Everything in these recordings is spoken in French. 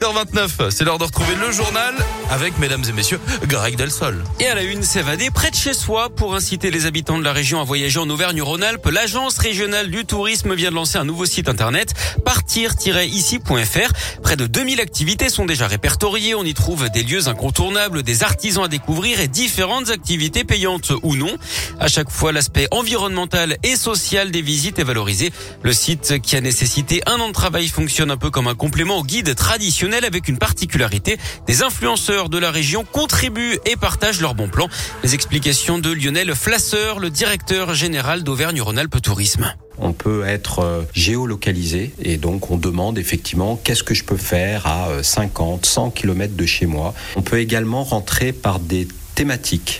h c'est l'heure de retrouver le journal avec, mesdames et messieurs, Greg Delsol. Et à la une, s'évader près de chez soi pour inciter les habitants de la région à voyager en Auvergne-Rhône-Alpes. L'agence régionale du tourisme vient de lancer un nouveau site internet, partir-ici.fr. Près de 2000 activités sont déjà répertoriées. On y trouve des lieux incontournables, des artisans à découvrir et différentes activités payantes ou non. À chaque fois, l'aspect environnemental et social des visites est valorisé. Le site qui a nécessité un an de travail fonctionne un peu comme un complément au guide traditionnel avec une particularité. Des influenceurs de la région contribuent et partagent leurs bons plans. Les explications de Lionel Flasseur, le directeur général d'Auvergne-Rhône-Alpes Tourisme on peut être euh, géolocalisé et donc on demande effectivement qu'est-ce que je peux faire à 50, 100 km de chez moi. On peut également rentrer par des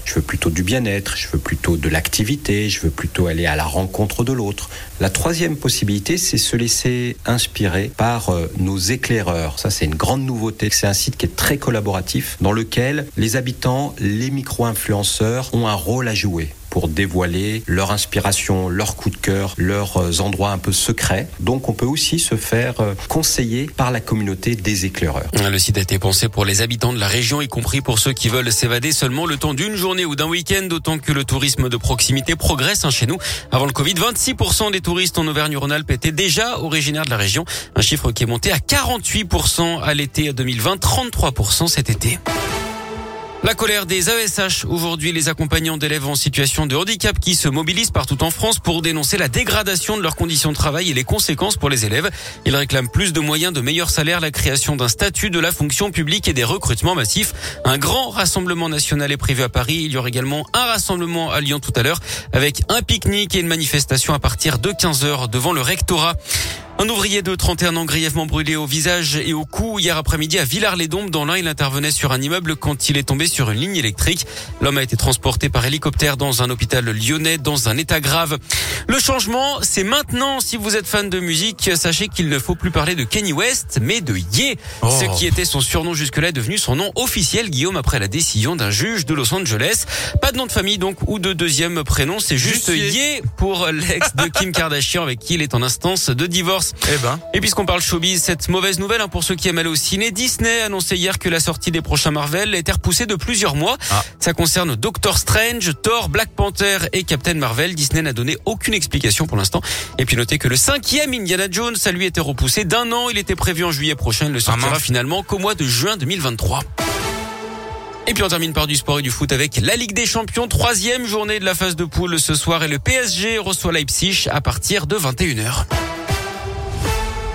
Je veux plutôt du bien-être, je veux plutôt de l'activité, je veux plutôt aller à la rencontre de l'autre. La troisième possibilité, c'est se laisser inspirer par euh, nos éclaireurs. Ça, c'est une grande nouveauté. C'est un site qui est très collaboratif dans lequel les habitants, les micro-influenceurs ont un rôle à jouer pour dévoiler leur inspiration, leur coup de cœur, leurs euh, endroits un peu secrets. Donc on peut aussi se faire euh, conseiller par la communauté des éclaireurs. Le site a été pensé pour les habitants de la région, y compris pour ceux qui veulent s'évader seulement le temps d'une journée ou d'un week-end, d'autant que le tourisme de proximité progresse hein, chez nous. Avant le Covid, 26% des touristes en Auvergne-Rhône-Alpes étaient déjà originaires de la région, un chiffre qui est monté à 48% à l'été 2020, 33% cet été. La colère des AESH. Aujourd'hui, les accompagnants d'élèves en situation de handicap qui se mobilisent partout en France pour dénoncer la dégradation de leurs conditions de travail et les conséquences pour les élèves. Ils réclament plus de moyens, de meilleurs salaires, la création d'un statut de la fonction publique et des recrutements massifs. Un grand rassemblement national est prévu à Paris. Il y aura également un rassemblement à Lyon tout à l'heure avec un pique-nique et une manifestation à partir de 15 heures devant le rectorat. Un ouvrier de 31 ans grièvement brûlé au visage et au cou hier après-midi à Villars-les-Dombes. Dans l'un, il intervenait sur un immeuble quand il est tombé sur une ligne électrique. L'homme a été transporté par hélicoptère dans un hôpital lyonnais dans un état grave. Le changement, c'est maintenant. Si vous êtes fan de musique, sachez qu'il ne faut plus parler de Kenny West, mais de Ye. Oh. Ce qui était son surnom jusque-là est devenu son nom officiel, Guillaume, après la décision d'un juge de Los Angeles. Pas de nom de famille donc ou de deuxième prénom, c'est juste. Ye pour l'ex de Kim Kardashian avec qui il est en instance de divorce. Eh ben. Et puisqu'on parle showbiz, cette mauvaise nouvelle hein, pour ceux qui aiment aller au ciné, Disney a annoncé hier que la sortie des prochains Marvel a été repoussée de plusieurs mois. Ah. Ça concerne Doctor Strange, Thor, Black Panther et Captain Marvel. Disney n'a donné aucune explication pour l'instant. Et puis notez que le cinquième Indiana Jones, ça lui a été repoussé d'un an. Il était prévu en juillet prochain. Il ne sortira mince. finalement qu'au mois de juin 2023. Et puis on termine par du sport et du foot avec la Ligue des Champions, troisième journée de la phase de poule ce soir et le PSG reçoit Leipzig à partir de 21h.